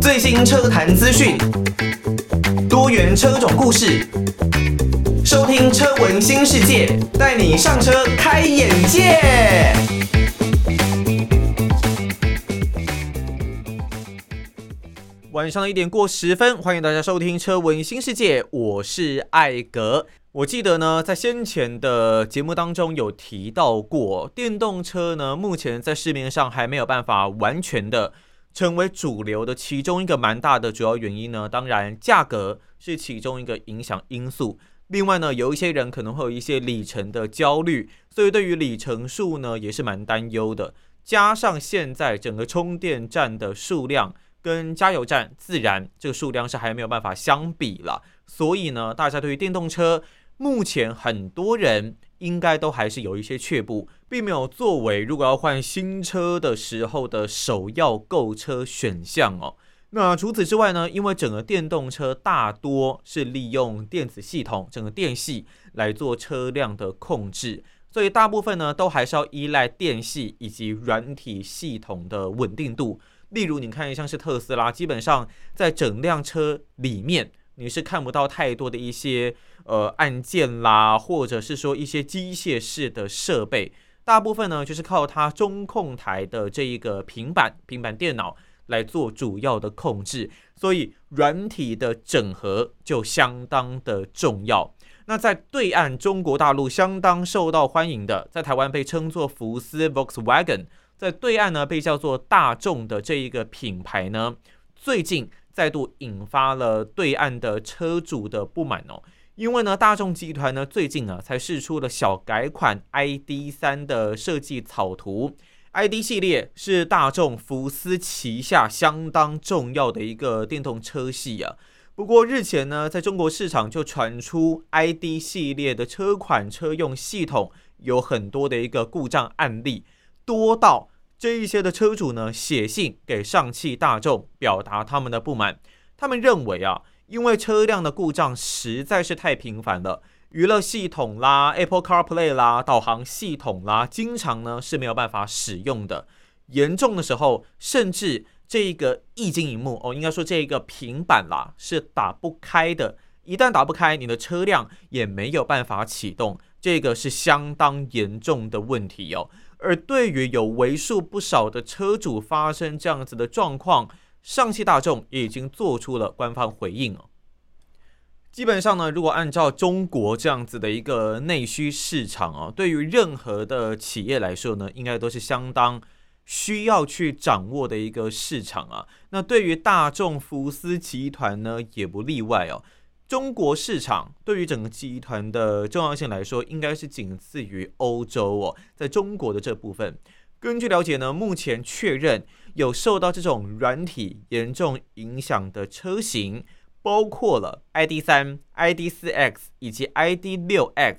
最新车坛资讯，多元车种故事，收听车闻新世界，带你上车开眼界。晚上一点过十分，欢迎大家收听车闻新世界，我是艾格。我记得呢，在先前的节目当中有提到过，电动车呢，目前在市面上还没有办法完全的。成为主流的其中一个蛮大的主要原因呢，当然价格是其中一个影响因素。另外呢，有一些人可能会有一些里程的焦虑，所以对于里程数呢也是蛮担忧的。加上现在整个充电站的数量跟加油站自然这个数量是还没有办法相比了，所以呢，大家对于电动车目前很多人。应该都还是有一些却步，并没有作为如果要换新车的时候的首要购车选项哦。那除此之外呢，因为整个电动车大多是利用电子系统，整个电系来做车辆的控制，所以大部分呢都还是要依赖电系以及软体系统的稳定度。例如，你看像是特斯拉，基本上在整辆车里面。你是看不到太多的一些呃按键啦，或者是说一些机械式的设备，大部分呢就是靠它中控台的这一个平板、平板电脑来做主要的控制，所以软体的整合就相当的重要。那在对岸中国大陆相当受到欢迎的，在台湾被称作福斯 Volkswagen，在对岸呢被叫做大众的这一个品牌呢，最近。再度引发了对岸的车主的不满哦，因为呢，大众集团呢最近啊才释出了小改款 ID.3 的设计草图，ID 系列是大众福斯旗下相当重要的一个电动车系啊。不过日前呢，在中国市场就传出 ID 系列的车款车用系统有很多的一个故障案例，多到。这一些的车主呢，写信给上汽大众，表达他们的不满。他们认为啊，因为车辆的故障实在是太频繁了，娱乐系统啦、Apple CarPlay 啦、导航系统啦，经常呢是没有办法使用的。严重的时候，甚至这一个液晶荧幕哦，应该说这一个平板啦是打不开的。一旦打不开，你的车辆也没有办法启动，这个是相当严重的问题哦。而对于有为数不少的车主发生这样子的状况，上汽大众已经做出了官方回应哦。基本上呢，如果按照中国这样子的一个内需市场哦，对于任何的企业来说呢，应该都是相当需要去掌握的一个市场啊。那对于大众福斯集团呢，也不例外哦。中国市场对于整个集团的重要性来说，应该是仅次于欧洲哦。在中国的这部分，根据了解呢，目前确认有受到这种软体严重影响的车型，包括了 ID.3、ID.4X 以及 ID.6X。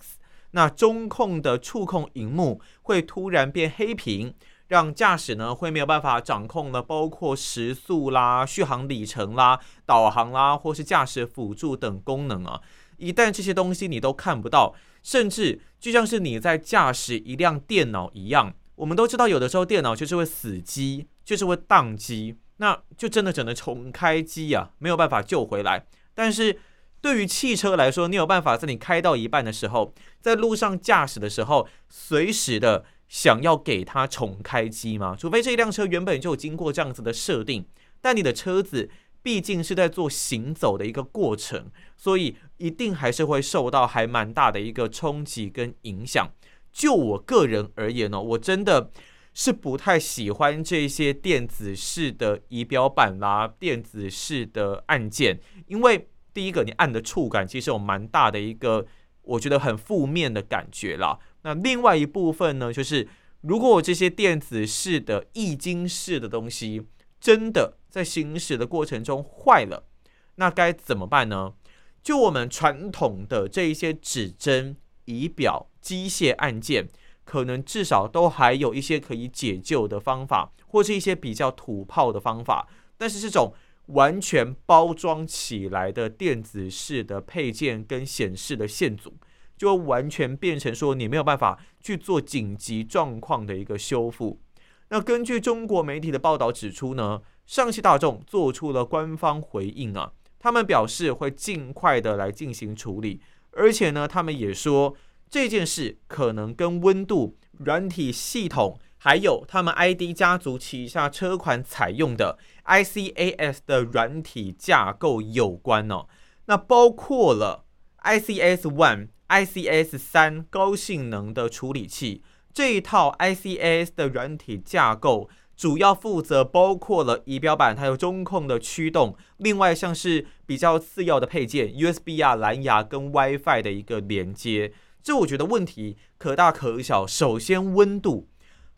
那中控的触控荧幕会突然变黑屏。让驾驶呢会没有办法掌控了，包括时速啦、续航里程啦、导航啦，或是驾驶辅助等功能啊。一旦这些东西你都看不到，甚至就像是你在驾驶一辆电脑一样，我们都知道有的时候电脑就是会死机，就是会宕机，那就真的只能重开机啊，没有办法救回来。但是对于汽车来说，你有办法在你开到一半的时候，在路上驾驶的时候，随时的。想要给它重开机吗？除非这一辆车原本就经过这样子的设定，但你的车子毕竟是在做行走的一个过程，所以一定还是会受到还蛮大的一个冲击跟影响。就我个人而言呢，我真的是不太喜欢这些电子式的仪表板啦、电子式的按键，因为第一个你按的触感其实有蛮大的一个，我觉得很负面的感觉啦。那另外一部分呢，就是如果我这些电子式的易经式的东西真的在行驶的过程中坏了，那该怎么办呢？就我们传统的这一些指针仪表机械按键，可能至少都还有一些可以解救的方法，或是一些比较土炮的方法。但是这种完全包装起来的电子式的配件跟显示的线组。就完全变成说你没有办法去做紧急状况的一个修复。那根据中国媒体的报道指出呢，上汽大众做出了官方回应啊，他们表示会尽快的来进行处理，而且呢，他们也说这件事可能跟温度、软体系统，还有他们 ID 家族旗下车款采用的 ICAS 的软体架构有关哦。那包括了 ICS One、ICS 三高性能的处理器，这一套 I C S 的软体架构主要负责包括了仪表板还有中控的驱动，另外像是比较次要的配件 USB 啊、蓝牙跟 WiFi 的一个连接。这我觉得问题可大可小。首先温度，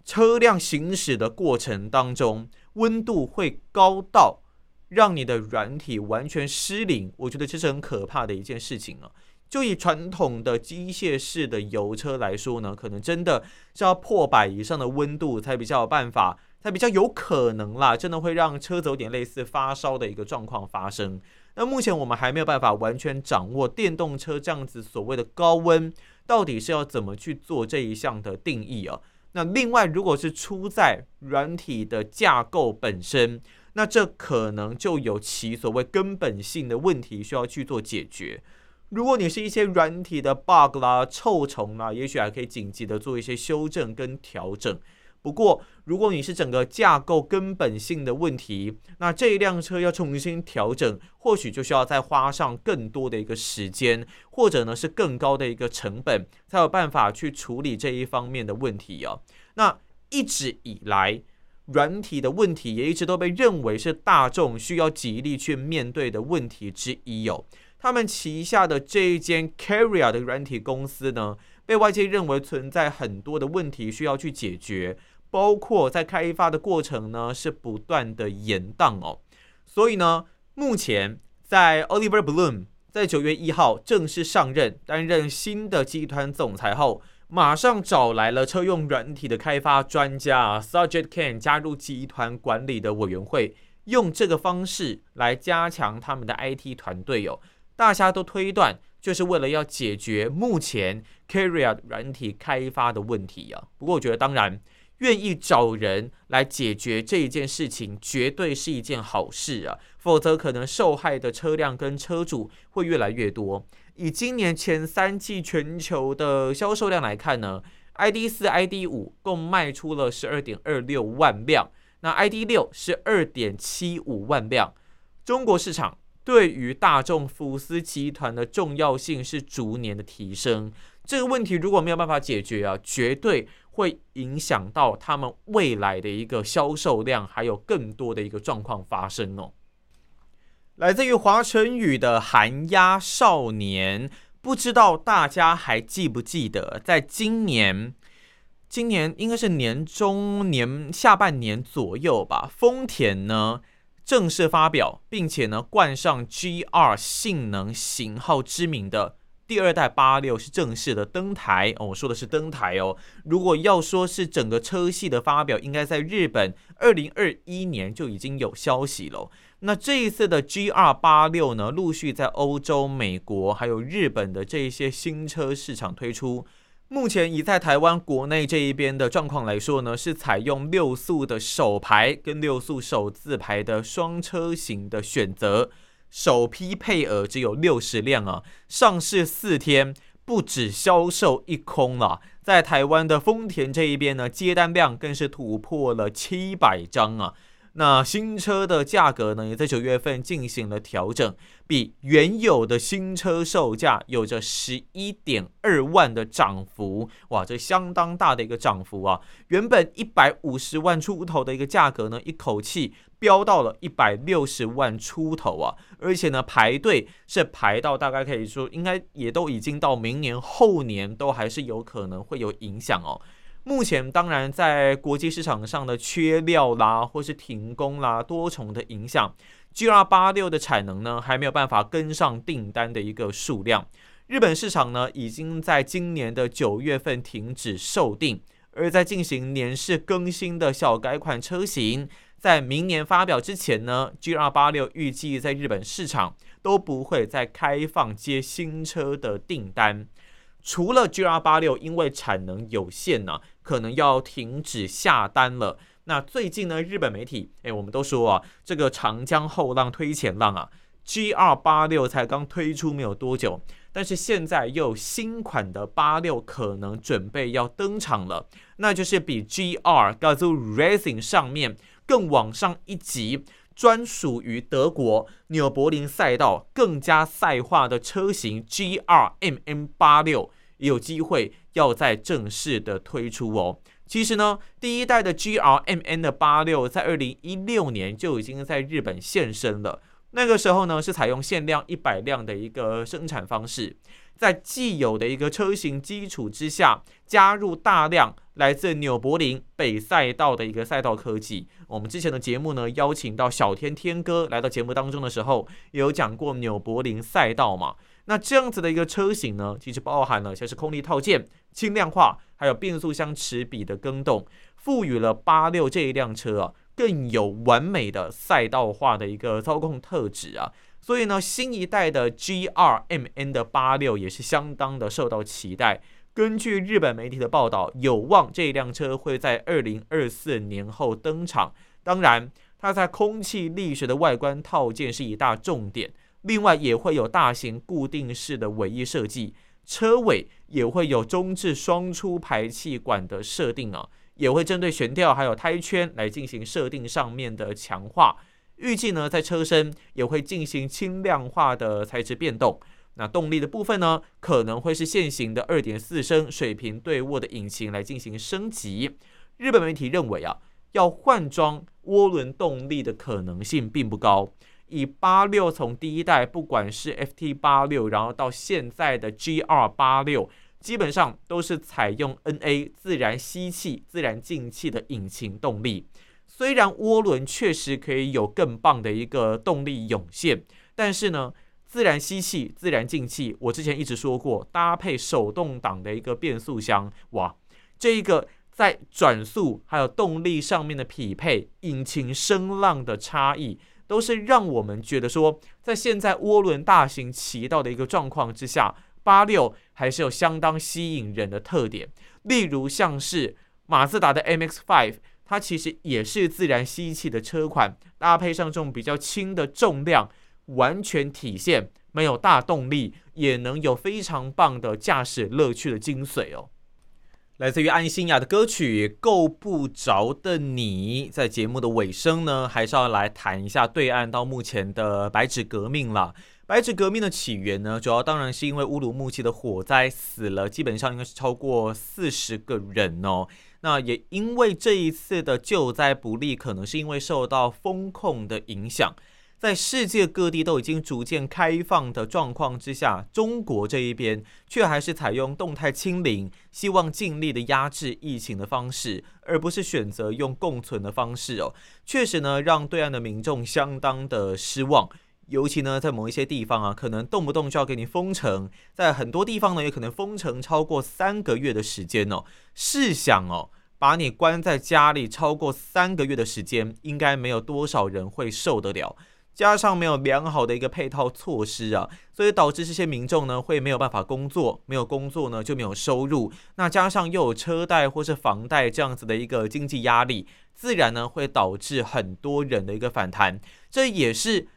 车辆行驶的过程当中，温度会高到。让你的软体完全失灵，我觉得这是很可怕的一件事情啊！就以传统的机械式的油车来说呢，可能真的是要破百以上的温度才比较有办法，才比较有可能啦，真的会让车子有点类似发烧的一个状况发生。那目前我们还没有办法完全掌握电动车这样子所谓的高温到底是要怎么去做这一项的定义啊？那另外，如果是出在软体的架构本身。那这可能就有其所谓根本性的问题需要去做解决。如果你是一些软体的 bug 啦、臭虫啦，也许还可以紧急的做一些修正跟调整。不过，如果你是整个架构根本性的问题，那这一辆车要重新调整，或许就需要再花上更多的一个时间，或者呢是更高的一个成本，才有办法去处理这一方面的问题哦。那一直以来。软体的问题也一直都被认为是大众需要极力去面对的问题之一哦。他们旗下的这一间 Carrier 的软体公司呢，被外界认为存在很多的问题需要去解决，包括在开发的过程呢是不断的延宕哦。所以呢，目前在 Oliver Bloom 在九月一号正式上任担任新的集团总裁后。马上找来了车用软体的开发专家 Sajid Khan 加入集团管理的委员会，用这个方式来加强他们的 IT 团队哦。大家都推断，就是为了要解决目前 Carrier 软体开发的问题啊。不过，我觉得当然愿意找人来解决这一件事情，绝对是一件好事啊。否则，可能受害的车辆跟车主会越来越多。以今年前三季全球的销售量来看呢，ID 四、ID 五共卖出了十二点二六万辆，那 ID 六是二点七五万辆。中国市场对于大众福斯集团的重要性是逐年的提升，这个问题如果没有办法解决啊，绝对会影响到他们未来的一个销售量，还有更多的一个状况发生哦。来自于华晨宇的《寒鸦少年》，不知道大家还记不记得，在今年，今年应该是年中年下半年左右吧，丰田呢正式发表，并且呢冠上 GR 性能型号之名的第二代八六是正式的登台哦，我说的是登台哦。如果要说是整个车系的发表，应该在日本二零二一年就已经有消息了。那这一次的 GR 八六呢，陆续在欧洲、美国还有日本的这一些新车市场推出。目前以在台湾国内这一边的状况来说呢，是采用六速的手排跟六速手自排的双车型的选择。首批配额只有六十辆啊，上市四天不止销售一空了。在台湾的丰田这一边呢，接单量更是突破了七百张啊。那新车的价格呢，也在九月份进行了调整，比原有的新车售价有着十一点二万的涨幅，哇，这相当大的一个涨幅啊！原本一百五十万出头的一个价格呢，一口气飙到了一百六十万出头啊！而且呢，排队是排到大概可以说，应该也都已经到明年后年都还是有可能会有影响哦。目前当然在国际市场上的缺料啦，或是停工啦，多重的影响，GR86 的产能呢还没有办法跟上订单的一个数量。日本市场呢已经在今年的九月份停止售订，而在进行年式更新的小改款车型，在明年发表之前呢，GR86 预计在日本市场都不会再开放接新车的订单。除了 GR 八六因为产能有限呢、可能要停止下单了。那最近呢，日本媒体哎，我们都说啊，这个长江后浪推前浪啊，GR 八六才刚推出没有多久，但是现在又有新款的八六可能准备要登场了，那就是比 GR Gazoo Racing 上面更往上一级。专属于德国纽柏林赛道更加赛化的车型 GR-MN 八六有机会要再正式的推出哦。其实呢，第一代的 GR-MN 的八六在二零一六年就已经在日本现身了。那个时候呢，是采用限量一百辆的一个生产方式，在既有的一个车型基础之下，加入大量来自纽柏林北赛道的一个赛道科技。我们之前的节目呢，邀请到小天天哥来到节目当中的时候，也有讲过纽柏林赛道嘛。那这样子的一个车型呢，其实包含了像是空力套件、轻量化，还有变速箱齿比的更动，赋予了八六这一辆车啊。更有完美的赛道化的一个操控特质啊，所以呢，新一代的 GR-MN 的八六也是相当的受到期待。根据日本媒体的报道，有望这辆车会在二零二四年后登场。当然，它在空气力学的外观套件是一大重点，另外也会有大型固定式的尾翼设计，车尾也会有中置双出排气管的设定啊。也会针对悬吊还有胎圈来进行设定上面的强化，预计呢，在车身也会进行轻量化的材质变动。那动力的部分呢，可能会是现行的二点四升水平对卧的引擎来进行升级。日本媒体认为啊，要换装涡轮动力的可能性并不高。以八六从第一代不管是 FT 八六，然后到现在的 GR 八六。基本上都是采用 NA 自然吸气、自然进气的引擎动力。虽然涡轮确实可以有更棒的一个动力涌现，但是呢，自然吸气、自然进气，我之前一直说过，搭配手动挡的一个变速箱，哇，这一个在转速还有动力上面的匹配，引擎声浪的差异，都是让我们觉得说，在现在涡轮大行其道的一个状况之下。八六还是有相当吸引人的特点，例如像是马自达的 MX-5，它其实也是自然吸气的车款，搭配上这种比较轻的重量，完全体现没有大动力也能有非常棒的驾驶乐趣的精髓哦。来自于安心亚的歌曲《够不着的你》，在节目的尾声呢，还是要来谈一下对岸到目前的白纸革命了。白纸革命的起源呢，主要当然是因为乌鲁木齐的火灾死了，基本上应该是超过四十个人哦。那也因为这一次的救灾不力，可能是因为受到风控的影响，在世界各地都已经逐渐开放的状况之下，中国这一边却还是采用动态清零，希望尽力的压制疫情的方式，而不是选择用共存的方式哦。确实呢，让对岸的民众相当的失望。尤其呢，在某一些地方啊，可能动不动就要给你封城；在很多地方呢，也可能封城超过三个月的时间哦。试想哦，把你关在家里超过三个月的时间，应该没有多少人会受得了。加上没有良好的一个配套措施啊，所以导致这些民众呢，会没有办法工作，没有工作呢，就没有收入。那加上又有车贷或是房贷这样子的一个经济压力，自然呢，会导致很多人的一个反弹。这也是。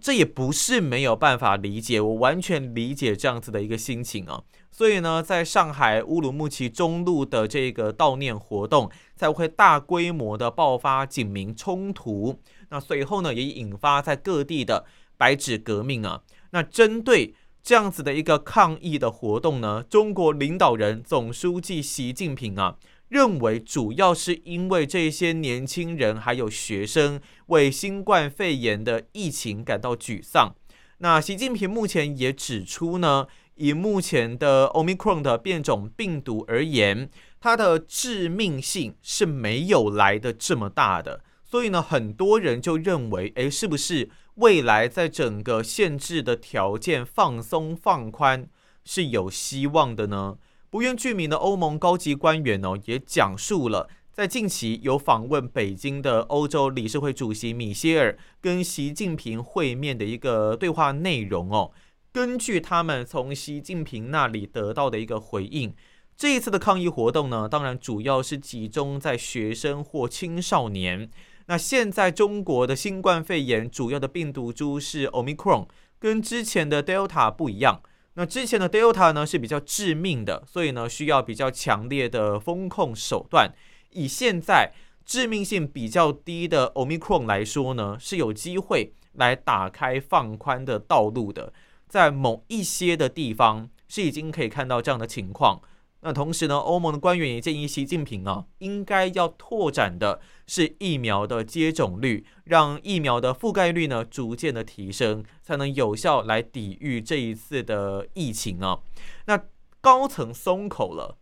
这也不是没有办法理解，我完全理解这样子的一个心情啊。所以呢，在上海乌鲁木齐中路的这个悼念活动才会大规模的爆发警民冲突。那随后呢，也引发在各地的白纸革命啊。那针对这样子的一个抗议的活动呢，中国领导人总书记习近平啊。认为主要是因为这些年轻人还有学生为新冠肺炎的疫情感到沮丧。那习近平目前也指出呢，以目前的 Omicron 的变种病毒而言，它的致命性是没有来的这么大的。所以呢，很多人就认为，诶，是不是未来在整个限制的条件放松放宽是有希望的呢？不愿具名的欧盟高级官员哦，也讲述了在近期有访问北京的欧洲理事会主席米歇尔跟习近平会面的一个对话内容哦。根据他们从习近平那里得到的一个回应，这一次的抗议活动呢，当然主要是集中在学生或青少年。那现在中国的新冠肺炎主要的病毒株是 Omicron，跟之前的 Delta 不一样。那之前的 Delta 呢是比较致命的，所以呢需要比较强烈的风控手段。以现在致命性比较低的 Omicron 来说呢，是有机会来打开放宽的道路的。在某一些的地方是已经可以看到这样的情况。那同时呢，欧盟的官员也建议习近平啊，应该要拓展的是疫苗的接种率，让疫苗的覆盖率呢逐渐的提升，才能有效来抵御这一次的疫情啊。那高层松口了，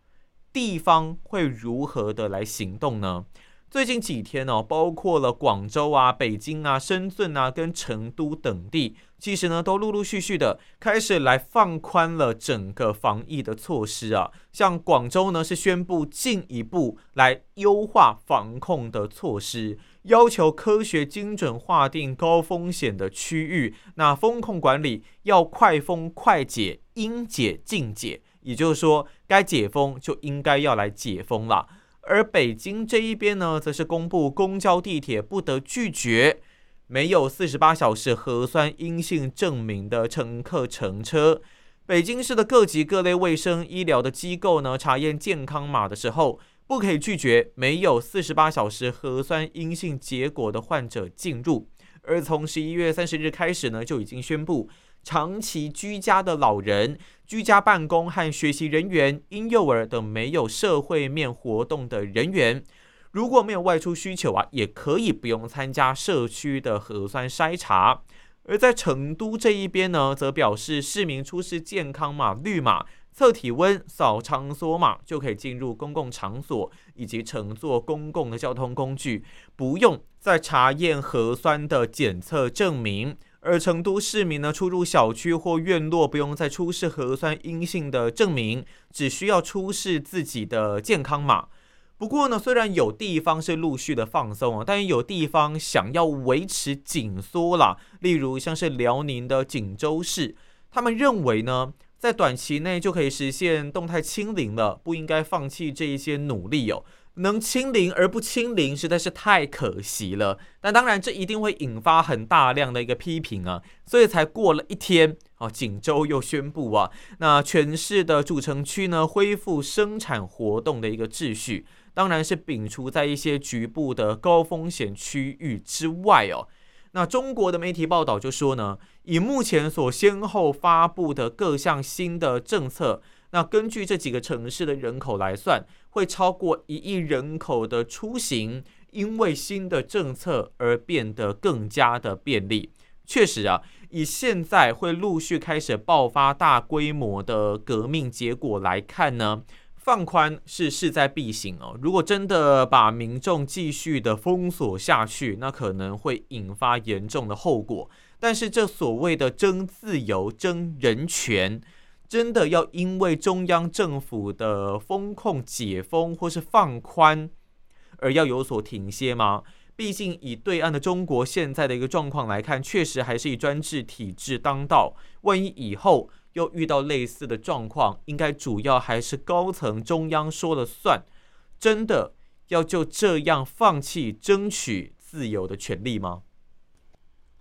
地方会如何的来行动呢？最近几天哦，包括了广州啊、北京啊、深圳啊、跟成都等地，其实呢都陆陆续续的开始来放宽了整个防疫的措施啊。像广州呢是宣布进一步来优化防控的措施，要求科学精准划定高风险的区域，那风控管理要快封快解，应解尽解，也就是说该解封就应该要来解封了。而北京这一边呢，则是公布公交、地铁不得拒绝没有四十八小时核酸阴性证明的乘客乘车。北京市的各级各类卫生医疗的机构呢，查验健康码的时候，不可以拒绝没有四十八小时核酸阴性结果的患者进入。而从十一月三十日开始呢，就已经宣布。长期居家的老人、居家办公和学习人员、婴幼儿等没有社会面活动的人员，如果没有外出需求啊，也可以不用参加社区的核酸筛查。而在成都这一边呢，则表示市民出示健康码绿码、测体温、扫场所码就可以进入公共场所以及乘坐公共的交通工具，不用再查验核酸的检测证明。而成都市民呢，出入小区或院落不用再出示核酸阴性的证明，只需要出示自己的健康码。不过呢，虽然有地方是陆续的放松啊，但也有地方想要维持紧缩啦。例如像是辽宁的锦州市，他们认为呢，在短期内就可以实现动态清零了，不应该放弃这一些努力哦。能清零而不清零实在是太可惜了，但当然这一定会引发很大量的一个批评啊，所以才过了一天啊，锦州又宣布啊，那全市的主城区呢恢复生产活动的一个秩序，当然是摒除在一些局部的高风险区域之外哦。那中国的媒体报道就说呢，以目前所先后发布的各项新的政策。那根据这几个城市的人口来算，会超过一亿人口的出行，因为新的政策而变得更加的便利。确实啊，以现在会陆续开始爆发大规模的革命结果来看呢，放宽是势在必行哦。如果真的把民众继续的封锁下去，那可能会引发严重的后果。但是这所谓的争自由、争人权。真的要因为中央政府的风控解封或是放宽而要有所停歇吗？毕竟以对岸的中国现在的一个状况来看，确实还是以专制体制当道。万一以后又遇到类似的状况，应该主要还是高层中央说了算。真的要就这样放弃争取自由的权利吗？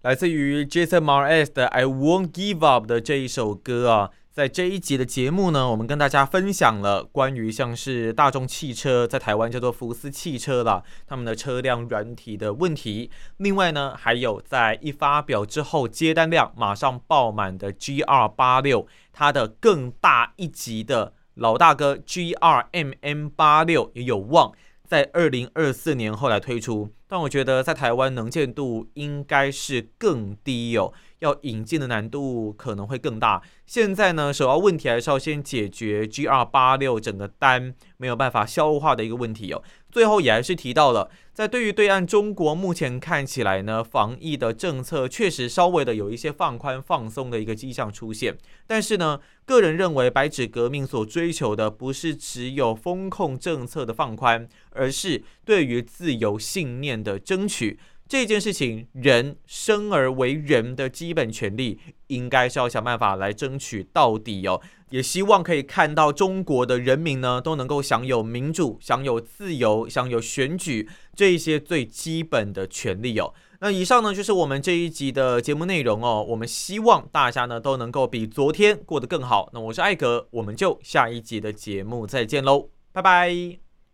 来自于 Jason Mar S 的《I Won't Give Up》的这一首歌啊。在这一集的节目呢，我们跟大家分享了关于像是大众汽车在台湾叫做福斯汽车啦，他们的车辆软体的问题。另外呢，还有在一发表之后接单量马上爆满的 GR86，它的更大一级的老大哥 GRMM86 也有望在二零二四年后来推出，但我觉得在台湾能见度应该是更低哦。要引进的难度可能会更大。现在呢，首要问题还是要先解决 GR 八六整个单没有办法消化的一个问题哦。最后也还是提到了，在对于对岸中国目前看起来呢，防疫的政策确实稍微的有一些放宽放松的一个迹象出现。但是呢，个人认为白纸革命所追求的不是只有风控政策的放宽，而是对于自由信念的争取。这件事情，人生而为人的基本权利，应该是要想办法来争取到底哦。也希望可以看到中国的人民呢，都能够享有民主、享有自由、享有选举这一些最基本的权利哦。那以上呢，就是我们这一集的节目内容哦。我们希望大家呢，都能够比昨天过得更好。那我是艾格，我们就下一集的节目再见喽，拜拜。